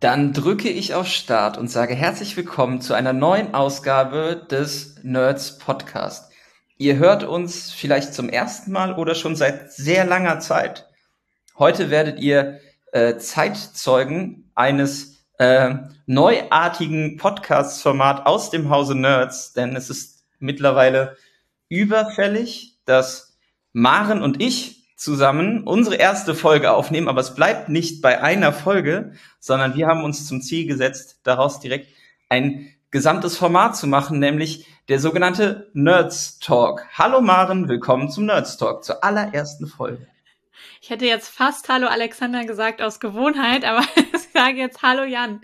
Dann drücke ich auf Start und sage herzlich willkommen zu einer neuen Ausgabe des Nerds Podcast. Ihr hört uns vielleicht zum ersten Mal oder schon seit sehr langer Zeit. Heute werdet ihr äh, Zeitzeugen eines äh, neuartigen Podcast-Format aus dem Hause Nerds, denn es ist mittlerweile überfällig, dass Maren und ich zusammen unsere erste Folge aufnehmen, aber es bleibt nicht bei einer Folge, sondern wir haben uns zum Ziel gesetzt, daraus direkt ein gesamtes Format zu machen, nämlich der sogenannte Nerds Talk. Hallo Maren, willkommen zum Nerds Talk, zur allerersten Folge. Ich hätte jetzt fast Hallo Alexander gesagt aus Gewohnheit, aber ich sage jetzt Hallo Jan.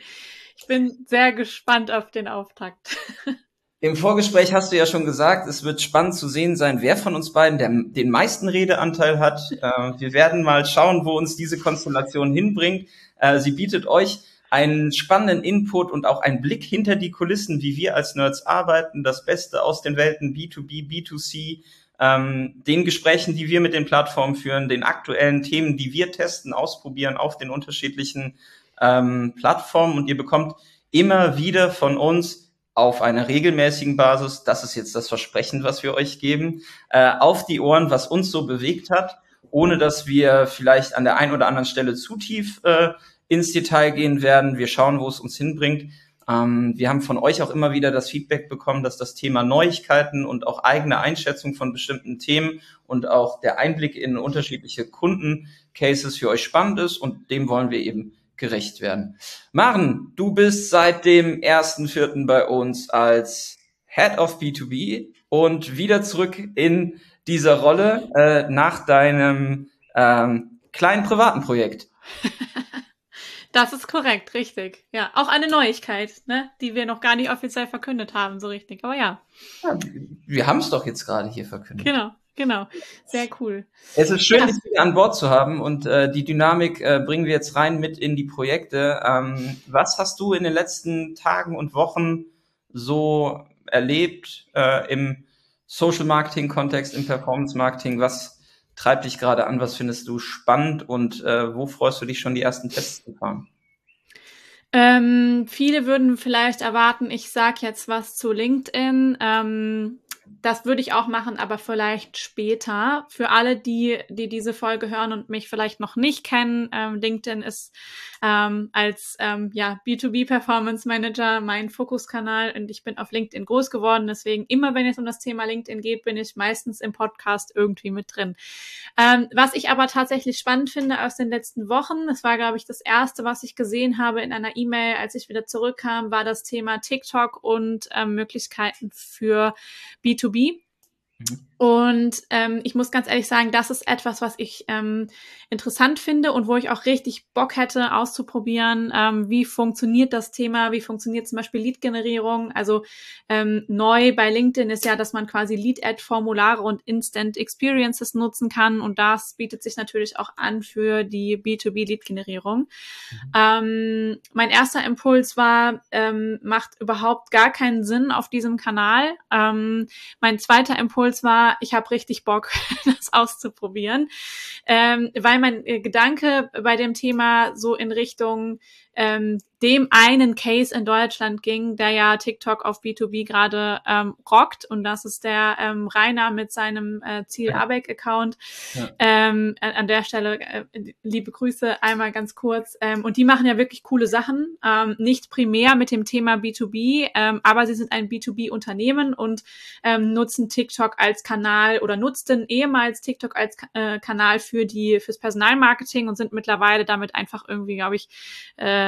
Ich bin sehr gespannt auf den Auftakt. Im Vorgespräch hast du ja schon gesagt, es wird spannend zu sehen sein, wer von uns beiden der, den meisten Redeanteil hat. Äh, wir werden mal schauen, wo uns diese Konstellation hinbringt. Äh, sie bietet euch einen spannenden Input und auch einen Blick hinter die Kulissen, wie wir als Nerds arbeiten, das Beste aus den Welten B2B, B2C, ähm, den Gesprächen, die wir mit den Plattformen führen, den aktuellen Themen, die wir testen, ausprobieren auf den unterschiedlichen ähm, Plattformen und ihr bekommt immer wieder von uns auf einer regelmäßigen Basis, das ist jetzt das Versprechen, was wir euch geben, äh, auf die Ohren, was uns so bewegt hat, ohne dass wir vielleicht an der einen oder anderen Stelle zu tief äh, ins Detail gehen werden. Wir schauen, wo es uns hinbringt. Ähm, wir haben von euch auch immer wieder das Feedback bekommen, dass das Thema Neuigkeiten und auch eigene Einschätzung von bestimmten Themen und auch der Einblick in unterschiedliche Kundencases für euch spannend ist und dem wollen wir eben gerecht werden. Maren, du bist seit dem 1.4. bei uns als Head of B2B und wieder zurück in dieser Rolle äh, nach deinem ähm, kleinen privaten Projekt. Das ist korrekt, richtig. Ja, auch eine Neuigkeit, ne, die wir noch gar nicht offiziell verkündet haben, so richtig. Aber ja. ja wir haben es doch jetzt gerade hier verkündet. Genau. Genau, sehr cool. Es ist schön, ja. dich wieder an Bord zu haben und äh, die Dynamik äh, bringen wir jetzt rein mit in die Projekte. Ähm, was hast du in den letzten Tagen und Wochen so erlebt äh, im Social Marketing Kontext, im Performance Marketing? Was treibt dich gerade an? Was findest du spannend und äh, wo freust du dich schon die ersten Tests zu fahren? Ähm, viele würden vielleicht erwarten, ich sage jetzt was zu LinkedIn. Ähm, das würde ich auch machen, aber vielleicht später. Für alle, die, die diese Folge hören und mich vielleicht noch nicht kennen, ähm, LinkedIn ist ähm, als ähm, ja, B2B Performance Manager mein Fokuskanal und ich bin auf LinkedIn groß geworden. Deswegen immer, wenn es um das Thema LinkedIn geht, bin ich meistens im Podcast irgendwie mit drin. Ähm, was ich aber tatsächlich spannend finde aus den letzten Wochen, das war, glaube ich, das erste, was ich gesehen habe in einer E-Mail, als ich wieder zurückkam, war das Thema TikTok und ähm, Möglichkeiten für B2B. Mhm. Und ähm, ich muss ganz ehrlich sagen, das ist etwas, was ich ähm, interessant finde und wo ich auch richtig Bock hätte auszuprobieren, ähm, wie funktioniert das Thema, wie funktioniert zum Beispiel Lead-Generierung. Also ähm, neu bei LinkedIn ist ja, dass man quasi Lead-Ad-Formulare und Instant Experiences nutzen kann und das bietet sich natürlich auch an für die B2B-Lead-Generierung. Mhm. Ähm, mein erster Impuls war, ähm, macht überhaupt gar keinen Sinn auf diesem Kanal. Ähm, mein zweiter Impuls war, ich habe richtig Bock, das auszuprobieren, ähm, weil mein äh, Gedanke bei dem Thema so in Richtung ähm, dem einen Case in Deutschland ging, der ja TikTok auf B2B gerade ähm, rockt und das ist der ähm, Rainer mit seinem äh, Ziel Abeck Account. Ja. Ähm, an der Stelle äh, liebe Grüße einmal ganz kurz. Ähm, und die machen ja wirklich coole Sachen, ähm, nicht primär mit dem Thema B2B, ähm, aber sie sind ein B2B Unternehmen und ähm, nutzen TikTok als Kanal oder nutzten ehemals TikTok als äh, Kanal für die fürs Personalmarketing und sind mittlerweile damit einfach irgendwie, glaube ich, äh,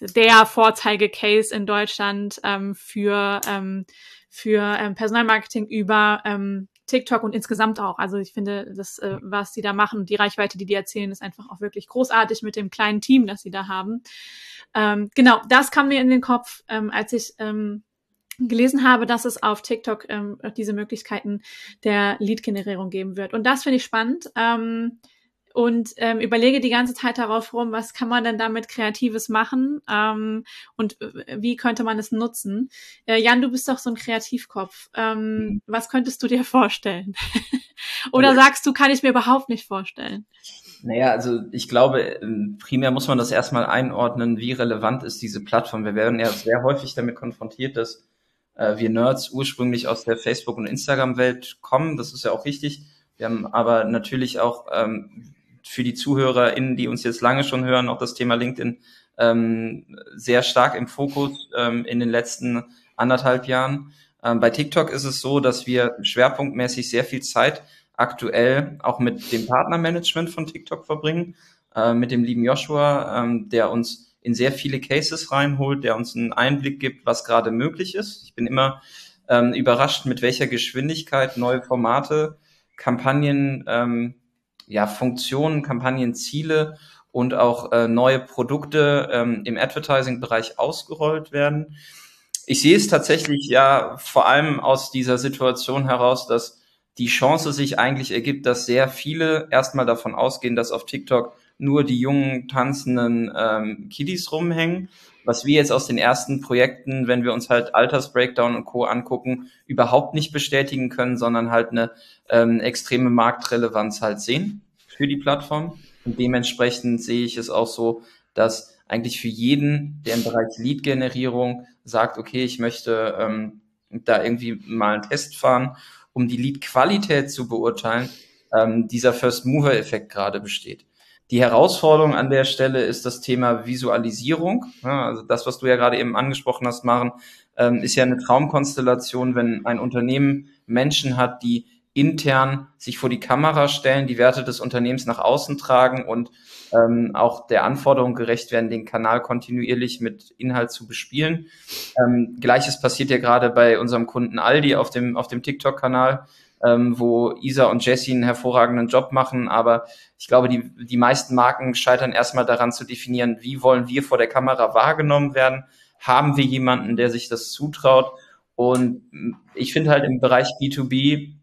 der Vorzeigecase in Deutschland ähm, für, ähm, für ähm, Personalmarketing über ähm, TikTok und insgesamt auch. Also ich finde, das, äh, was sie da machen die Reichweite, die die erzählen, ist einfach auch wirklich großartig mit dem kleinen Team, das sie da haben. Ähm, genau, das kam mir in den Kopf, ähm, als ich ähm, gelesen habe, dass es auf TikTok ähm, diese Möglichkeiten der Lead-Generierung geben wird. Und das finde ich spannend. Ähm, und ähm, überlege die ganze Zeit darauf rum, was kann man denn damit Kreatives machen ähm, und äh, wie könnte man es nutzen. Äh, Jan, du bist doch so ein Kreativkopf. Ähm, mhm. Was könntest du dir vorstellen? Oder sagst du, kann ich mir überhaupt nicht vorstellen? Naja, also ich glaube, ähm, primär muss man das erstmal einordnen, wie relevant ist diese Plattform. Wir werden ja sehr häufig damit konfrontiert, dass äh, wir Nerds ursprünglich aus der Facebook- und Instagram-Welt kommen. Das ist ja auch richtig. Wir haben aber natürlich auch ähm, für die ZuhörerInnen, die uns jetzt lange schon hören, auch das Thema LinkedIn ähm, sehr stark im Fokus ähm, in den letzten anderthalb Jahren. Ähm, bei TikTok ist es so, dass wir schwerpunktmäßig sehr viel Zeit aktuell auch mit dem Partnermanagement von TikTok verbringen, äh, mit dem lieben Joshua, ähm, der uns in sehr viele Cases reinholt, der uns einen Einblick gibt, was gerade möglich ist. Ich bin immer ähm, überrascht, mit welcher Geschwindigkeit neue Formate, Kampagnen ähm, ja, Funktionen, Kampagnenziele und auch äh, neue Produkte ähm, im Advertising-Bereich ausgerollt werden. Ich sehe es tatsächlich ja vor allem aus dieser Situation heraus, dass die Chance sich eigentlich ergibt, dass sehr viele erstmal davon ausgehen, dass auf TikTok nur die jungen tanzenden ähm, Kiddies rumhängen, was wir jetzt aus den ersten Projekten, wenn wir uns halt Altersbreakdown und Co. angucken, überhaupt nicht bestätigen können, sondern halt eine ähm, extreme Marktrelevanz halt sehen für die Plattform. Und dementsprechend sehe ich es auch so, dass eigentlich für jeden, der im Bereich Lead-Generierung sagt, okay, ich möchte ähm, da irgendwie mal einen Test fahren, um die Lead-Qualität zu beurteilen, ähm, dieser First-Mover-Effekt gerade besteht. Die Herausforderung an der Stelle ist das Thema Visualisierung. Ja, also das, was du ja gerade eben angesprochen hast, Maren, ähm, ist ja eine Traumkonstellation, wenn ein Unternehmen Menschen hat, die intern sich vor die Kamera stellen, die Werte des Unternehmens nach außen tragen und ähm, auch der Anforderung gerecht werden, den Kanal kontinuierlich mit Inhalt zu bespielen. Ähm, Gleiches passiert ja gerade bei unserem Kunden Aldi auf dem, auf dem TikTok-Kanal, ähm, wo Isa und Jessie einen hervorragenden Job machen. Aber ich glaube, die, die meisten Marken scheitern erstmal daran zu definieren, wie wollen wir vor der Kamera wahrgenommen werden? Haben wir jemanden, der sich das zutraut? Und ich finde halt im Bereich B2B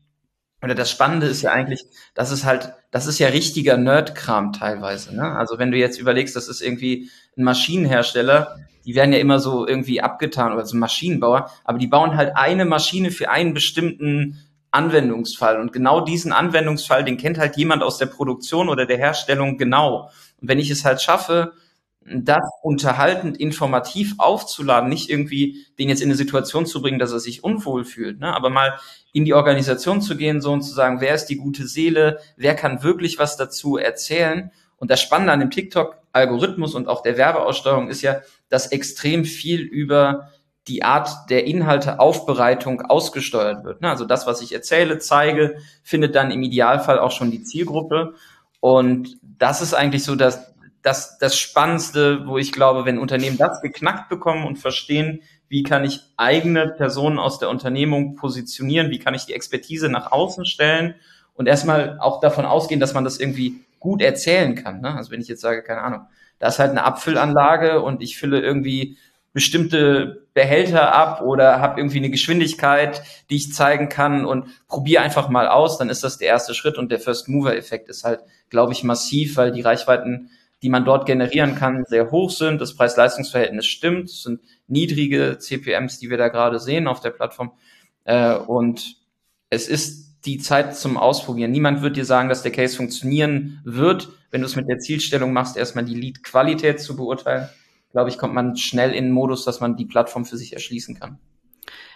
oder das Spannende ist ja eigentlich, dass es halt, das ist ja richtiger Nerd-Kram teilweise. Ne? Also wenn du jetzt überlegst, das ist irgendwie ein Maschinenhersteller, die werden ja immer so irgendwie abgetan oder so Maschinenbauer, aber die bauen halt eine Maschine für einen bestimmten Anwendungsfall. Und genau diesen Anwendungsfall, den kennt halt jemand aus der Produktion oder der Herstellung genau. Und wenn ich es halt schaffe, das unterhaltend informativ aufzuladen, nicht irgendwie den jetzt in eine Situation zu bringen, dass er sich unwohl fühlt, ne? aber mal in die Organisation zu gehen, so und zu sagen, wer ist die gute Seele, wer kann wirklich was dazu erzählen. Und das Spannende an dem TikTok-Algorithmus und auch der Werbeaussteuerung ist ja, dass extrem viel über die Art der Inhalteaufbereitung ausgesteuert wird. Ne? Also das, was ich erzähle, zeige, findet dann im Idealfall auch schon die Zielgruppe. Und das ist eigentlich so das, das, das Spannendste, wo ich glaube, wenn Unternehmen das geknackt bekommen und verstehen, wie kann ich eigene Personen aus der Unternehmung positionieren, wie kann ich die Expertise nach außen stellen und erstmal auch davon ausgehen, dass man das irgendwie gut erzählen kann. Ne? Also wenn ich jetzt sage, keine Ahnung, da ist halt eine Abfüllanlage und ich fülle irgendwie bestimmte Behälter ab oder habe irgendwie eine Geschwindigkeit, die ich zeigen kann und probiere einfach mal aus, dann ist das der erste Schritt und der First Mover Effekt ist halt, glaube ich, massiv, weil die Reichweiten die man dort generieren kann, sehr hoch sind. Das Preis-Leistungs-Verhältnis stimmt. Es sind niedrige CPMs, die wir da gerade sehen auf der Plattform. Äh, und es ist die Zeit zum Ausprobieren. Niemand wird dir sagen, dass der Case funktionieren wird, wenn du es mit der Zielstellung machst, erstmal die Lead-Qualität zu beurteilen. Glaube ich, kommt man schnell in den Modus, dass man die Plattform für sich erschließen kann.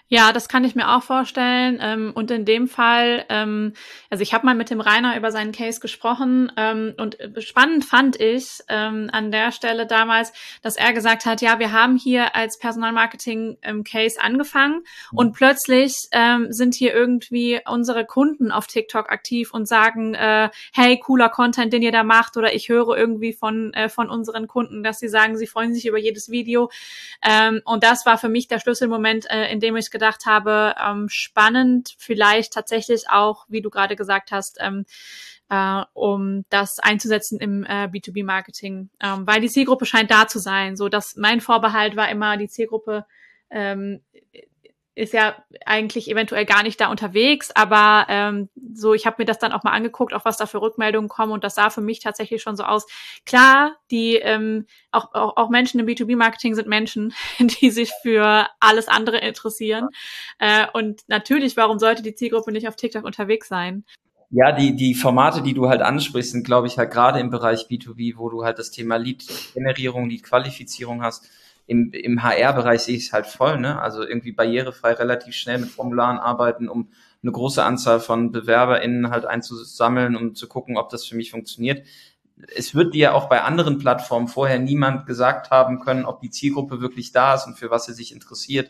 Ja, das kann ich mir auch vorstellen. Ähm, und in dem Fall, ähm, also ich habe mal mit dem Rainer über seinen Case gesprochen ähm, und äh, spannend fand ich ähm, an der Stelle damals, dass er gesagt hat, ja, wir haben hier als Personalmarketing-Case ähm, angefangen und plötzlich ähm, sind hier irgendwie unsere Kunden auf TikTok aktiv und sagen, äh, hey, cooler Content, den ihr da macht oder ich höre irgendwie von, äh, von unseren Kunden, dass sie sagen, sie freuen sich über jedes Video. Ähm, und das war für mich der Schlüsselmoment, äh, in dem ich gedacht habe, ähm, spannend, vielleicht tatsächlich auch, wie du gerade gesagt hast, ähm, äh, um das einzusetzen im äh, B2B-Marketing, ähm, weil die Zielgruppe scheint da zu sein. So, dass mein Vorbehalt war immer, die Zielgruppe ähm, ist ja eigentlich eventuell gar nicht da unterwegs, aber ähm, so, ich habe mir das dann auch mal angeguckt, auch was da für Rückmeldungen kommen und das sah für mich tatsächlich schon so aus. Klar, die ähm, auch, auch, auch Menschen im B2B-Marketing sind Menschen, die sich für alles andere interessieren. Äh, und natürlich, warum sollte die Zielgruppe nicht auf TikTok unterwegs sein? Ja, die, die Formate, die du halt ansprichst, sind, glaube ich, halt gerade im Bereich B2B, wo du halt das Thema Lead-Generierung, Lead-Qualifizierung hast. Im, im HR-Bereich sehe ich es halt voll, ne? Also irgendwie barrierefrei relativ schnell mit Formularen arbeiten, um eine große Anzahl von BewerberInnen halt einzusammeln, um zu gucken, ob das für mich funktioniert. Es wird dir auch bei anderen Plattformen vorher niemand gesagt haben können, ob die Zielgruppe wirklich da ist und für was sie sich interessiert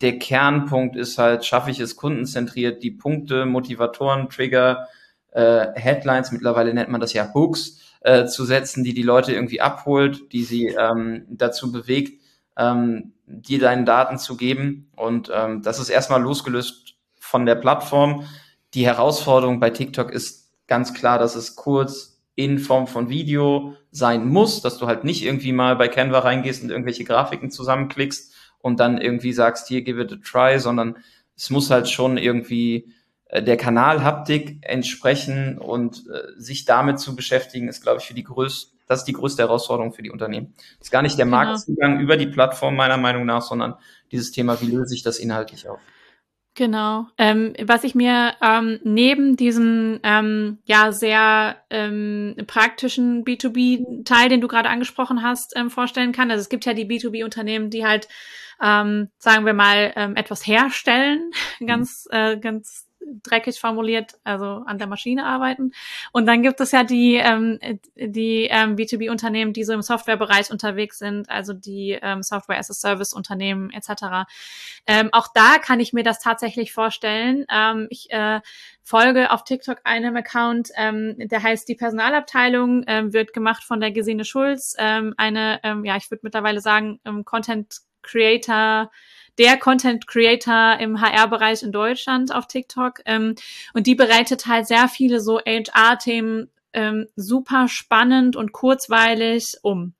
der Kernpunkt ist halt, schaffe ich es kundenzentriert, die Punkte, Motivatoren, Trigger, äh, Headlines, mittlerweile nennt man das ja Hooks, äh, zu setzen, die die Leute irgendwie abholt, die sie ähm, dazu bewegt, ähm, dir deine Daten zu geben. Und ähm, das ist erstmal losgelöst von der Plattform. Die Herausforderung bei TikTok ist ganz klar, dass es kurz in Form von Video sein muss, dass du halt nicht irgendwie mal bei Canva reingehst und irgendwelche Grafiken zusammenklickst, und dann irgendwie sagst, hier, give it a try, sondern es muss halt schon irgendwie äh, der Kanalhaptik entsprechen und äh, sich damit zu beschäftigen, ist, glaube ich, für die größte, das ist die größte Herausforderung für die Unternehmen. Das ist gar nicht der genau. Marktzugang über die Plattform meiner Meinung nach, sondern dieses Thema, wie löse ich das inhaltlich auf? Genau. Ähm, was ich mir ähm, neben diesem ähm, ja sehr ähm, praktischen B2B-Teil, den du gerade angesprochen hast, ähm, vorstellen kann. Also es gibt ja die B2B-Unternehmen, die halt ähm, sagen wir mal, ähm, etwas herstellen, mhm. ganz, äh, ganz dreckig formuliert, also an der Maschine arbeiten. Und dann gibt es ja die, ähm, die ähm, B2B-Unternehmen, die so im Softwarebereich unterwegs sind, also die ähm, Software-as-a-Service-Unternehmen etc. Ähm, auch da kann ich mir das tatsächlich vorstellen. Ähm, ich äh, folge auf TikTok einem Account, ähm, der heißt die Personalabteilung, ähm, wird gemacht von der Gesine Schulz, ähm, eine, ähm, ja, ich würde mittlerweile sagen, ähm, Content Creator, der Content Creator im HR-Bereich in Deutschland auf TikTok. Ähm, und die bereitet halt sehr viele so HR-Themen ähm, super spannend und kurzweilig um.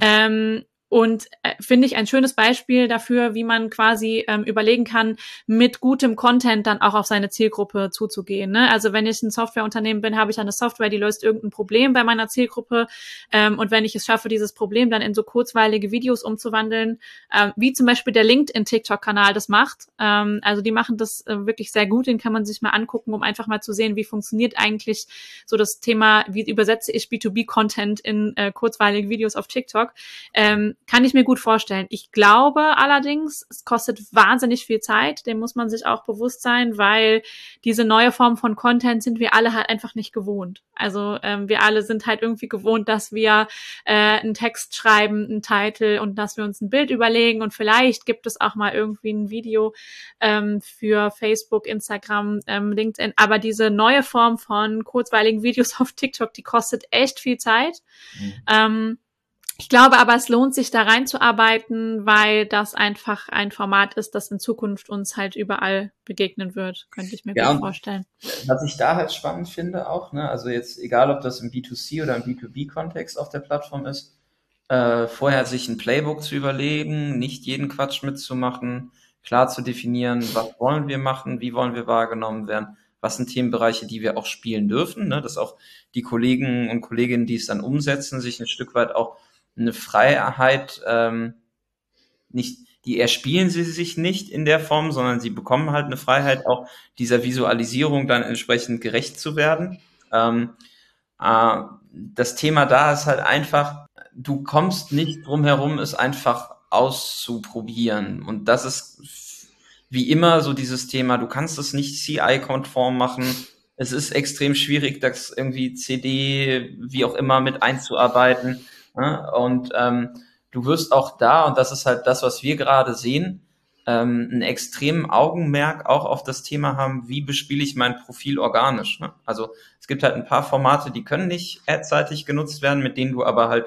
Ähm, und äh, finde ich ein schönes Beispiel dafür, wie man quasi ähm, überlegen kann, mit gutem Content dann auch auf seine Zielgruppe zuzugehen. Ne? Also wenn ich ein Softwareunternehmen bin, habe ich eine Software, die löst irgendein Problem bei meiner Zielgruppe. Ähm, und wenn ich es schaffe, dieses Problem dann in so kurzweilige Videos umzuwandeln, ähm, wie zum Beispiel der LinkedIn-TikTok-Kanal das macht. Ähm, also die machen das äh, wirklich sehr gut, den kann man sich mal angucken, um einfach mal zu sehen, wie funktioniert eigentlich so das Thema, wie übersetze ich B2B-Content in äh, kurzweilige Videos auf TikTok. Ähm, kann ich mir gut vorstellen. Ich glaube allerdings, es kostet wahnsinnig viel Zeit. Dem muss man sich auch bewusst sein, weil diese neue Form von Content sind wir alle halt einfach nicht gewohnt. Also ähm, wir alle sind halt irgendwie gewohnt, dass wir äh, einen Text schreiben, einen Titel und dass wir uns ein Bild überlegen und vielleicht gibt es auch mal irgendwie ein Video ähm, für Facebook, Instagram, ähm, LinkedIn. Aber diese neue Form von kurzweiligen Videos auf TikTok, die kostet echt viel Zeit. Mhm. Ähm, ich glaube aber, es lohnt sich da reinzuarbeiten, weil das einfach ein Format ist, das in Zukunft uns halt überall begegnen wird, könnte ich mir ja, gut vorstellen. Was ich da halt spannend finde auch, ne, also jetzt egal, ob das im B2C oder im B2B-Kontext auf der Plattform ist, äh, vorher sich ein Playbook zu überlegen, nicht jeden Quatsch mitzumachen, klar zu definieren, was wollen wir machen, wie wollen wir wahrgenommen werden, was sind Themenbereiche, die wir auch spielen dürfen, ne, dass auch die Kollegen und Kolleginnen, die es dann umsetzen, sich ein Stück weit auch eine Freiheit, ähm, nicht, die erspielen sie sich nicht in der Form, sondern sie bekommen halt eine Freiheit, auch dieser Visualisierung dann entsprechend gerecht zu werden. Ähm, äh, das Thema da ist halt einfach, du kommst nicht drum herum, es einfach auszuprobieren. Und das ist wie immer so dieses Thema, du kannst es nicht CI-konform machen. Es ist extrem schwierig, das irgendwie CD, wie auch immer, mit einzuarbeiten. Ne? Und ähm, du wirst auch da, und das ist halt das, was wir gerade sehen, ähm, einen extremen Augenmerk auch auf das Thema haben, wie bespiele ich mein Profil organisch. Ne? Also es gibt halt ein paar Formate, die können nicht adseitig genutzt werden, mit denen du aber halt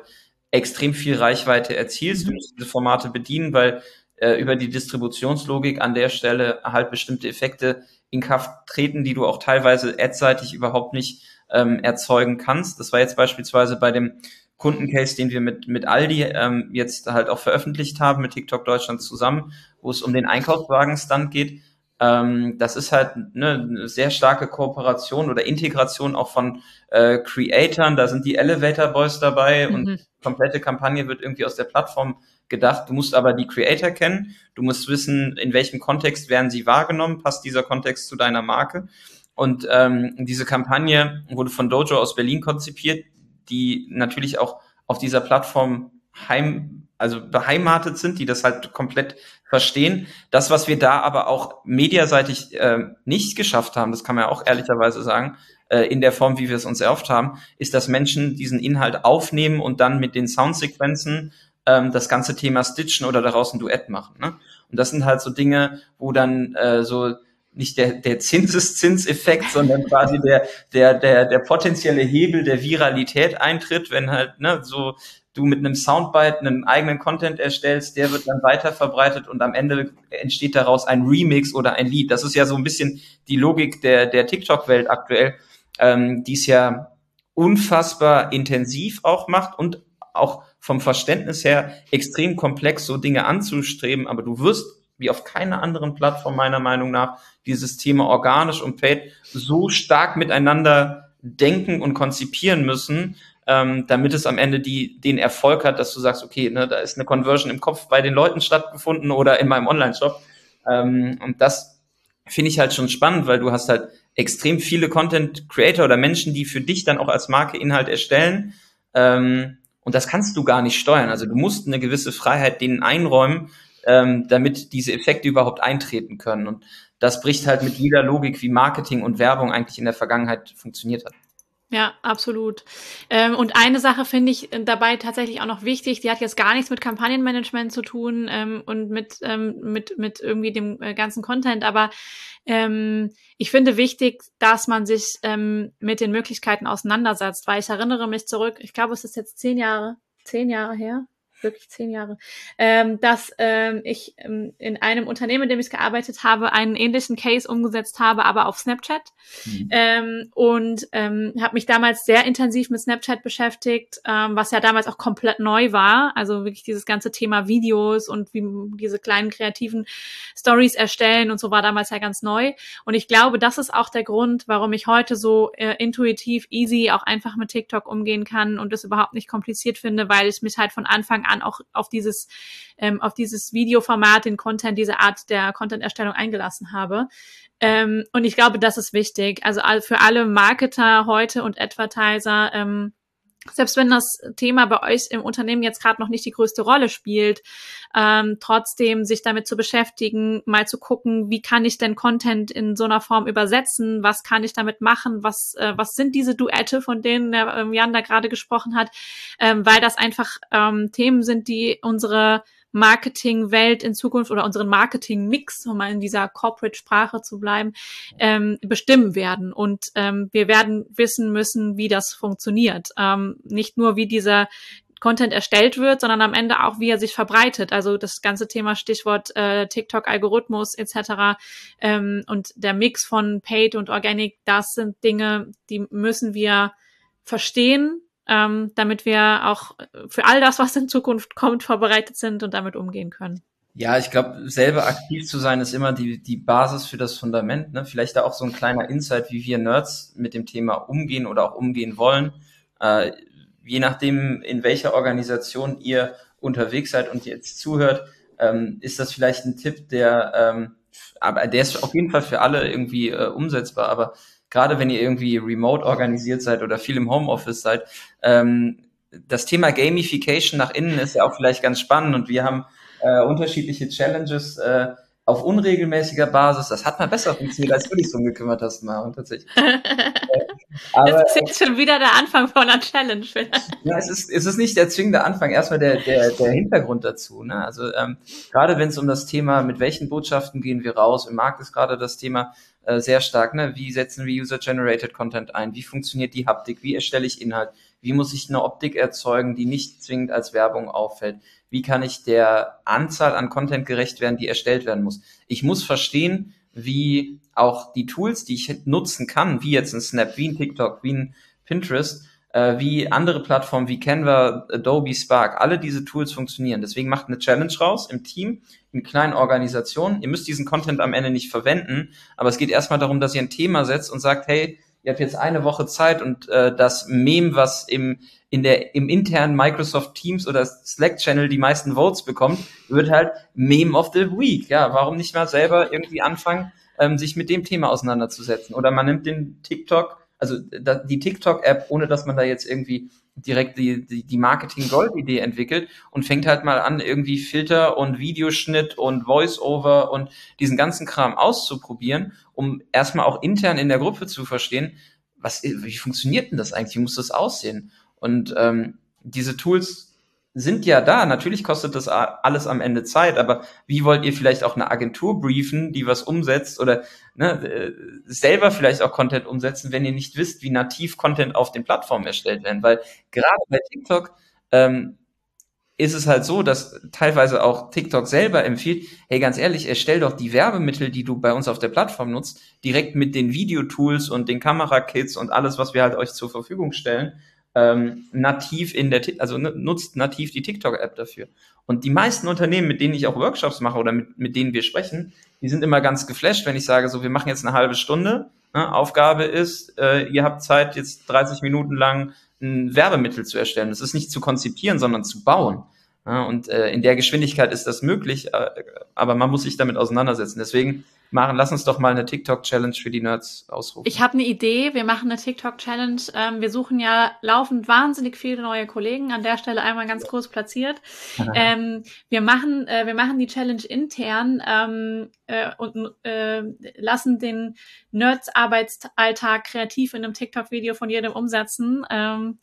extrem viel Reichweite erzielst. Du musst diese Formate bedienen, weil äh, über die Distributionslogik an der Stelle halt bestimmte Effekte in Kraft treten, die du auch teilweise adseitig überhaupt nicht ähm, erzeugen kannst. Das war jetzt beispielsweise bei dem Kundencase, den wir mit, mit Aldi ähm, jetzt halt auch veröffentlicht haben, mit TikTok Deutschland zusammen, wo es um den Einkaufswagenstand geht. Ähm, das ist halt ne, eine sehr starke Kooperation oder Integration auch von äh, Creatoren. Da sind die Elevator Boys dabei mhm. und die komplette Kampagne wird irgendwie aus der Plattform gedacht. Du musst aber die Creator kennen. Du musst wissen, in welchem Kontext werden sie wahrgenommen. Passt dieser Kontext zu deiner Marke? Und ähm, diese Kampagne wurde von Dojo aus Berlin konzipiert, die natürlich auch auf dieser Plattform heim, also beheimatet sind, die das halt komplett verstehen. Das, was wir da aber auch mediaseitig äh, nicht geschafft haben, das kann man ja auch ehrlicherweise sagen, äh, in der Form, wie wir es uns erhofft haben, ist, dass Menschen diesen Inhalt aufnehmen und dann mit den Soundsequenzen ähm, das ganze Thema stitchen oder daraus ein Duett machen. Ne? Und das sind halt so Dinge, wo dann äh, so nicht der, der Zinseszinseffekt, sondern quasi der, der, der, der potenzielle Hebel der Viralität eintritt, wenn halt ne, so du mit einem Soundbite einen eigenen Content erstellst, der wird dann weiter verbreitet und am Ende entsteht daraus ein Remix oder ein Lied. Das ist ja so ein bisschen die Logik der, der TikTok-Welt aktuell, ähm, die es ja unfassbar intensiv auch macht und auch vom Verständnis her extrem komplex, so Dinge anzustreben, aber du wirst wie auf keiner anderen Plattform meiner Meinung nach dieses Thema organisch und paid so stark miteinander denken und konzipieren müssen, ähm, damit es am Ende die, den Erfolg hat, dass du sagst, okay, ne, da ist eine Conversion im Kopf bei den Leuten stattgefunden oder in meinem Online-Shop. Ähm, und das finde ich halt schon spannend, weil du hast halt extrem viele Content-Creator oder Menschen, die für dich dann auch als Marke Inhalt erstellen. Ähm, und das kannst du gar nicht steuern. Also du musst eine gewisse Freiheit denen einräumen, ähm, damit diese Effekte überhaupt eintreten können. Und das bricht halt mit jeder Logik, wie Marketing und Werbung eigentlich in der Vergangenheit funktioniert hat. Ja, absolut. Ähm, und eine Sache finde ich dabei tatsächlich auch noch wichtig, die hat jetzt gar nichts mit Kampagnenmanagement zu tun ähm, und mit, ähm, mit, mit irgendwie dem äh, ganzen Content, aber ähm, ich finde wichtig, dass man sich ähm, mit den Möglichkeiten auseinandersetzt, weil ich erinnere mich zurück, ich glaube, es ist jetzt zehn Jahre, zehn Jahre her, wirklich zehn Jahre, ähm, dass ähm, ich ähm, in einem Unternehmen, in dem ich gearbeitet habe, einen ähnlichen Case umgesetzt habe, aber auf Snapchat. Mhm. Ähm, und ähm, habe mich damals sehr intensiv mit Snapchat beschäftigt, ähm, was ja damals auch komplett neu war. Also wirklich dieses ganze Thema Videos und wie diese kleinen kreativen Stories erstellen und so war damals ja ganz neu. Und ich glaube, das ist auch der Grund, warum ich heute so äh, intuitiv, easy auch einfach mit TikTok umgehen kann und das überhaupt nicht kompliziert finde, weil ich mich halt von Anfang an auch auf dieses, ähm, auf dieses Videoformat, den Content, diese Art der Content-Erstellung eingelassen habe. Ähm, und ich glaube, das ist wichtig. Also für alle Marketer heute und Advertiser, ähm, selbst wenn das Thema bei euch im Unternehmen jetzt gerade noch nicht die größte Rolle spielt, ähm, trotzdem sich damit zu beschäftigen, mal zu gucken, wie kann ich denn Content in so einer Form übersetzen, was kann ich damit machen, was, äh, was sind diese Duette, von denen der ähm, Jan da gerade gesprochen hat, ähm, weil das einfach ähm, Themen sind, die unsere Marketingwelt in Zukunft oder unseren Marketing-Mix, um mal in dieser Corporate-Sprache zu bleiben, ähm, bestimmen werden. Und ähm, wir werden wissen müssen, wie das funktioniert. Ähm, nicht nur, wie dieser Content erstellt wird, sondern am Ende auch, wie er sich verbreitet. Also das ganze Thema Stichwort äh, TikTok-Algorithmus etc. Ähm, und der Mix von Paid und Organic, das sind Dinge, die müssen wir verstehen ähm, damit wir auch für all das, was in Zukunft kommt, vorbereitet sind und damit umgehen können. Ja, ich glaube, selber aktiv zu sein ist immer die, die Basis für das Fundament. Ne? Vielleicht da auch so ein kleiner Insight, wie wir Nerds mit dem Thema umgehen oder auch umgehen wollen. Äh, je nachdem, in welcher Organisation ihr unterwegs seid und jetzt zuhört, ähm, ist das vielleicht ein Tipp, der, ähm, aber der ist auf jeden Fall für alle irgendwie äh, umsetzbar. Aber gerade wenn ihr irgendwie remote organisiert seid oder viel im Homeoffice seid, ähm, das Thema Gamification nach innen ist ja auch vielleicht ganz spannend und wir haben äh, unterschiedliche Challenges äh, auf unregelmäßiger Basis. Das hat mal besser funktioniert, als du dich so gekümmert hast, Maren, tatsächlich. Aber, das ist jetzt schon wieder der Anfang von einer Challenge. ja, es ist, es ist nicht der zwingende Anfang, erstmal der, der, der Hintergrund dazu. Ne? Also ähm, gerade wenn es um das Thema, mit welchen Botschaften gehen wir raus, im Markt ist gerade das Thema äh, sehr stark, ne? wie setzen wir User-Generated Content ein, wie funktioniert die Haptik, wie erstelle ich Inhalt, wie muss ich eine Optik erzeugen, die nicht zwingend als Werbung auffällt, wie kann ich der Anzahl an Content gerecht werden, die erstellt werden muss. Ich muss verstehen, wie auch die Tools, die ich nutzen kann, wie jetzt ein Snap, wie ein TikTok, wie ein Pinterest, äh, wie andere Plattformen wie Canva, Adobe, Spark, alle diese Tools funktionieren. Deswegen macht eine Challenge raus im Team, in kleinen Organisationen. Ihr müsst diesen Content am Ende nicht verwenden, aber es geht erstmal darum, dass ihr ein Thema setzt und sagt, hey, ihr habt jetzt eine Woche Zeit und äh, das Meme, was im in der im internen Microsoft Teams oder Slack Channel die meisten Votes bekommt, wird halt Meme of the Week. Ja, warum nicht mal selber irgendwie anfangen, ähm, sich mit dem Thema auseinanderzusetzen? Oder man nimmt den TikTok also die TikTok-App, ohne dass man da jetzt irgendwie direkt die, die, die Marketing-Gold-Idee entwickelt und fängt halt mal an, irgendwie Filter und Videoschnitt und Voice-Over und diesen ganzen Kram auszuprobieren, um erstmal auch intern in der Gruppe zu verstehen, was, wie funktioniert denn das eigentlich, wie muss das aussehen? Und ähm, diese Tools sind ja da. Natürlich kostet das alles am Ende Zeit, aber wie wollt ihr vielleicht auch eine Agentur briefen, die was umsetzt oder ne, äh, selber vielleicht auch Content umsetzen, wenn ihr nicht wisst, wie nativ Content auf den Plattformen erstellt werden? Weil gerade bei TikTok ähm, ist es halt so, dass teilweise auch TikTok selber empfiehlt, hey, ganz ehrlich, erstell doch die Werbemittel, die du bei uns auf der Plattform nutzt, direkt mit den Videotools und den Kamerakits und alles, was wir halt euch zur Verfügung stellen ähm, nativ in der, also nutzt nativ die TikTok-App dafür. Und die meisten Unternehmen, mit denen ich auch Workshops mache oder mit, mit denen wir sprechen, die sind immer ganz geflasht, wenn ich sage, so, wir machen jetzt eine halbe Stunde. Ne? Aufgabe ist, äh, ihr habt Zeit, jetzt 30 Minuten lang ein Werbemittel zu erstellen. Das ist nicht zu konzipieren, sondern zu bauen. Ja, und äh, in der Geschwindigkeit ist das möglich, äh, aber man muss sich damit auseinandersetzen. Deswegen machen, lass uns doch mal eine TikTok-Challenge für die Nerds ausrufen. Ich habe eine Idee, wir machen eine TikTok-Challenge. Ähm, wir suchen ja laufend wahnsinnig viele neue Kollegen. An der Stelle einmal ganz kurz platziert. ähm, wir machen, äh, wir machen die Challenge intern ähm, äh, und äh, lassen den Nerds-Arbeitsalltag kreativ in einem TikTok-Video von jedem umsetzen. Ähm,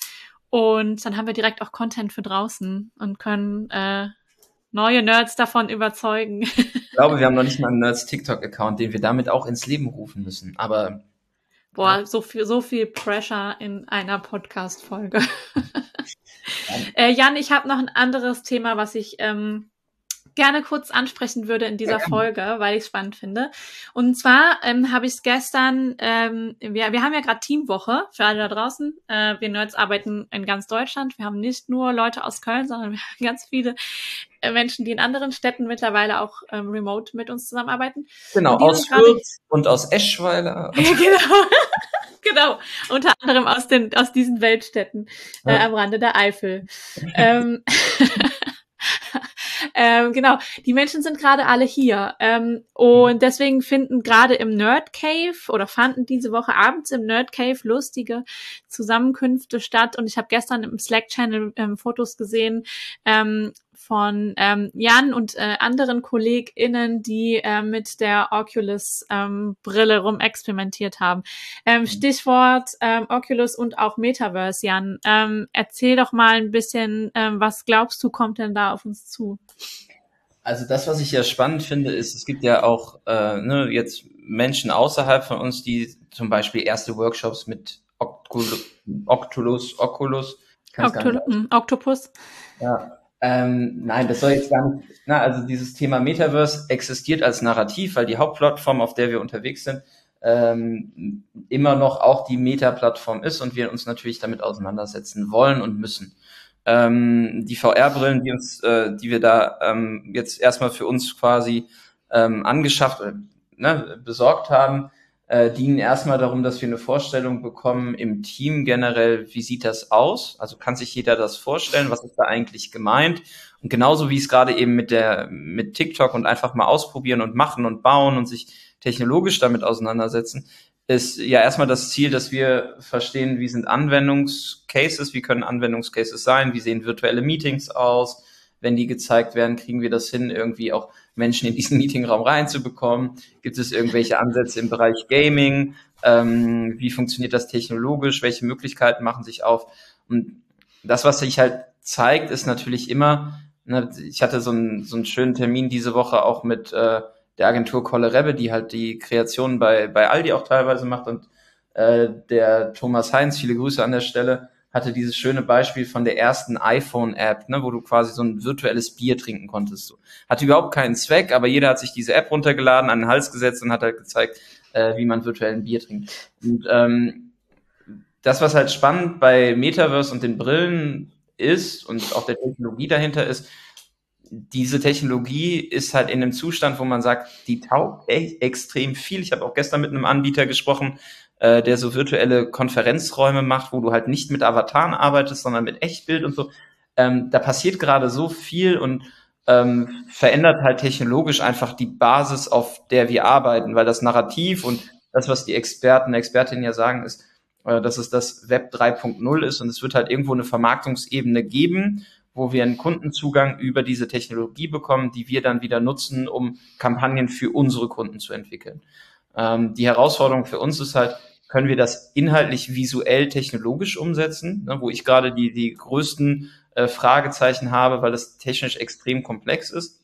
und dann haben wir direkt auch Content für draußen und können äh, neue Nerds davon überzeugen. Ich glaube, wir haben noch nicht mal einen Nerds TikTok-Account, den wir damit auch ins Leben rufen müssen. Aber Boah, ja. so viel, so viel Pressure in einer Podcast-Folge. äh, Jan, ich habe noch ein anderes Thema, was ich ähm, gerne kurz ansprechen würde in dieser Folge, weil ich es spannend finde. Und zwar ähm, habe ich es gestern, ähm, wir, wir haben ja gerade Teamwoche für alle da draußen. Äh, wir Nerds arbeiten in ganz Deutschland. Wir haben nicht nur Leute aus Köln, sondern wir haben ganz viele Menschen, die in anderen Städten mittlerweile auch ähm, remote mit uns zusammenarbeiten. Genau, aus Fürth und aus Eschweiler. genau. genau, unter anderem aus den aus diesen Weltstädten äh, ja. am Rande der Eifel. ähm, ähm, genau, die Menschen sind gerade alle hier. Ähm, und deswegen finden gerade im Nerd Cave oder fanden diese Woche abends im Nerd Cave lustige Zusammenkünfte statt. Und ich habe gestern im Slack-Channel ähm, Fotos gesehen ähm, von ähm, Jan und äh, anderen KollegInnen, die äh, mit der Oculus-Brille ähm, rumexperimentiert haben. Ähm, mhm. Stichwort ähm, Oculus und auch Metaverse, Jan. Ähm, erzähl doch mal ein bisschen, ähm, was glaubst du, kommt denn da auf uns zu? Also das, was ich ja spannend finde, ist, es gibt ja auch äh, ne, jetzt Menschen außerhalb von uns, die zum Beispiel erste Workshops mit Oculus, Oculus, Oculus Octul Octopus. Ja, ähm, nein, das soll jetzt gar nicht. Na, also dieses Thema Metaverse existiert als Narrativ, weil die Hauptplattform, auf der wir unterwegs sind, ähm, immer noch auch die Meta-Plattform ist und wir uns natürlich damit auseinandersetzen wollen und müssen. Ähm, die VR-Brillen, die uns, äh, die wir da ähm, jetzt erstmal für uns quasi ähm, angeschafft, äh, ne, besorgt haben, äh, dienen erstmal darum, dass wir eine Vorstellung bekommen im Team generell, wie sieht das aus? Also kann sich jeder das vorstellen, was ist da eigentlich gemeint? Und genauso wie es gerade eben mit der mit TikTok und einfach mal ausprobieren und machen und bauen und sich technologisch damit auseinandersetzen, ist ja erstmal das Ziel, dass wir verstehen, wie sind Anwendungscases, wie können Anwendungscases sein, wie sehen virtuelle Meetings aus, wenn die gezeigt werden, kriegen wir das hin, irgendwie auch Menschen in diesen Meetingraum reinzubekommen? Gibt es irgendwelche Ansätze im Bereich Gaming? Ähm, wie funktioniert das technologisch? Welche Möglichkeiten machen sich auf? Und das, was sich halt zeigt, ist natürlich immer, ne, ich hatte so einen, so einen schönen Termin diese Woche auch mit äh, der Agentur Kolle Rebbe, die halt die Kreationen bei, bei Aldi auch teilweise macht und äh, der Thomas Heinz, viele Grüße an der Stelle, hatte dieses schöne Beispiel von der ersten iPhone-App, ne, wo du quasi so ein virtuelles Bier trinken konntest. So. Hatte überhaupt keinen Zweck, aber jeder hat sich diese App runtergeladen, an den Hals gesetzt und hat halt gezeigt, äh, wie man virtuell ein Bier trinkt. Und ähm, das, was halt spannend bei Metaverse und den Brillen ist und auch der Technologie dahinter ist, diese Technologie ist halt in einem Zustand, wo man sagt, die taugt echt extrem viel. Ich habe auch gestern mit einem Anbieter gesprochen, äh, der so virtuelle Konferenzräume macht, wo du halt nicht mit Avataren arbeitest, sondern mit Echtbild und so. Ähm, da passiert gerade so viel und ähm, verändert halt technologisch einfach die Basis, auf der wir arbeiten, weil das Narrativ und das, was die Experten, Expertinnen ja sagen, ist, äh, dass es das Web 3.0 ist und es wird halt irgendwo eine Vermarktungsebene geben, wo wir einen Kundenzugang über diese Technologie bekommen, die wir dann wieder nutzen, um Kampagnen für unsere Kunden zu entwickeln. Ähm, die Herausforderung für uns ist halt, können wir das inhaltlich visuell technologisch umsetzen, ne, wo ich gerade die, die größten äh, Fragezeichen habe, weil es technisch extrem komplex ist.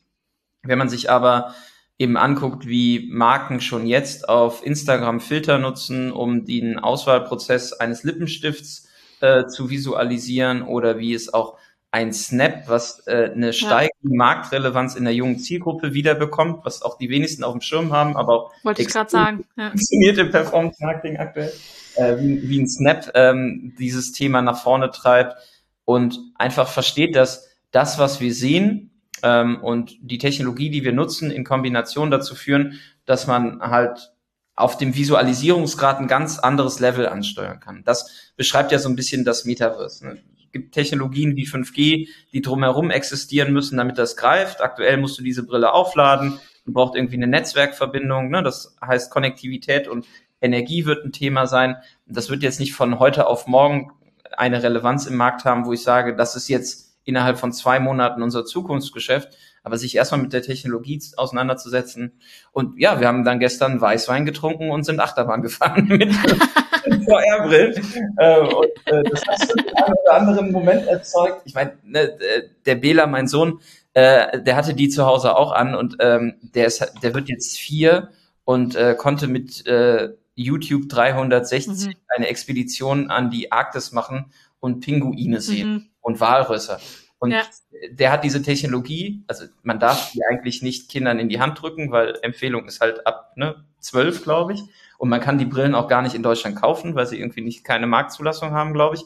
Wenn man sich aber eben anguckt, wie Marken schon jetzt auf Instagram Filter nutzen, um den Auswahlprozess eines Lippenstifts äh, zu visualisieren oder wie es auch ein Snap, was äh, eine steigende ja. Marktrelevanz in der jungen Zielgruppe wiederbekommt, was auch die wenigsten auf dem Schirm haben, aber auch wollte ich gerade sagen, ja. funktioniert im Performance Marketing aktuell, äh, wie, wie ein Snap ähm, dieses Thema nach vorne treibt und einfach versteht, dass das, was wir sehen ähm, und die Technologie, die wir nutzen, in Kombination dazu führen, dass man halt auf dem Visualisierungsgrad ein ganz anderes Level ansteuern kann. Das beschreibt ja so ein bisschen das Metaverse. Ne? Gibt Technologien wie 5G, die drumherum existieren müssen, damit das greift. Aktuell musst du diese Brille aufladen. Du brauchst irgendwie eine Netzwerkverbindung. Ne? Das heißt, Konnektivität und Energie wird ein Thema sein. Das wird jetzt nicht von heute auf morgen eine Relevanz im Markt haben, wo ich sage, das ist jetzt innerhalb von zwei Monaten unser Zukunftsgeschäft, aber sich erstmal mit der Technologie auseinanderzusetzen. Und ja, wir haben dann gestern Weißwein getrunken und sind Achterbahn gefahren mit VR-Brillen. äh, und äh, das hat den einen oder anderen Moment erzeugt. Ich meine, ne, der Bela, mein Sohn, äh, der hatte die zu Hause auch an und ähm, der ist, der wird jetzt vier und äh, konnte mit äh, YouTube 360 mhm. eine Expedition an die Arktis machen und Pinguine sehen mhm. und Walrösser. Und ja. der hat diese Technologie, also man darf die eigentlich nicht Kindern in die Hand drücken, weil Empfehlung ist halt ab ne, 12, glaube ich. Und man kann die Brillen auch gar nicht in Deutschland kaufen, weil sie irgendwie nicht keine Marktzulassung haben, glaube ich.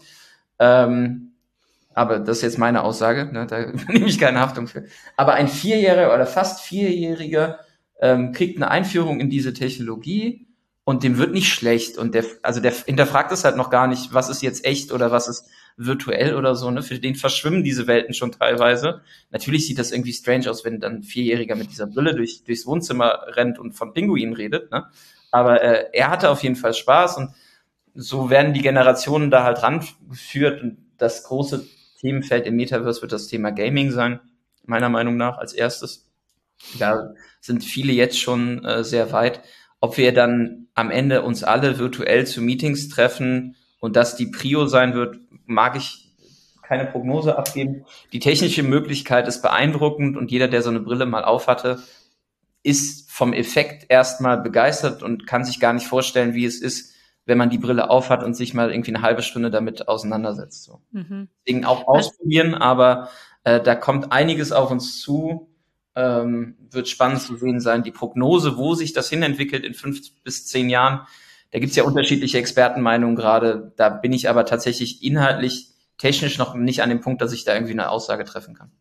Ähm, aber das ist jetzt meine Aussage, ne, da nehme ich keine Haftung für. Aber ein Vierjähriger oder fast Vierjähriger ähm, kriegt eine Einführung in diese Technologie und dem wird nicht schlecht und der, also der hinterfragt es halt noch gar nicht, was ist jetzt echt oder was ist virtuell oder so, ne? Für den verschwimmen diese Welten schon teilweise. Natürlich sieht das irgendwie strange aus, wenn dann ein Vierjähriger mit dieser Brille durch, durchs Wohnzimmer rennt und von Pinguinen redet, ne? Aber äh, er hatte auf jeden Fall Spaß und so werden die Generationen da halt rangeführt und das große Themenfeld im Metaverse wird das Thema Gaming sein, meiner Meinung nach als erstes. Da sind viele jetzt schon äh, sehr weit. Ob wir dann am Ende uns alle virtuell zu Meetings treffen und das die Prio sein wird, mag ich keine Prognose abgeben. Die technische Möglichkeit ist beeindruckend und jeder, der so eine Brille mal aufhatte, ist vom Effekt erstmal begeistert und kann sich gar nicht vorstellen, wie es ist, wenn man die Brille aufhat und sich mal irgendwie eine halbe Stunde damit auseinandersetzt. So. Mhm. Deswegen auch ausprobieren, aber äh, da kommt einiges auf uns zu. Ähm, wird spannend zu sehen sein. Die Prognose, wo sich das hinentwickelt in fünf bis zehn Jahren, da gibt's ja unterschiedliche Expertenmeinungen gerade. Da bin ich aber tatsächlich inhaltlich, technisch noch nicht an dem Punkt, dass ich da irgendwie eine Aussage treffen kann.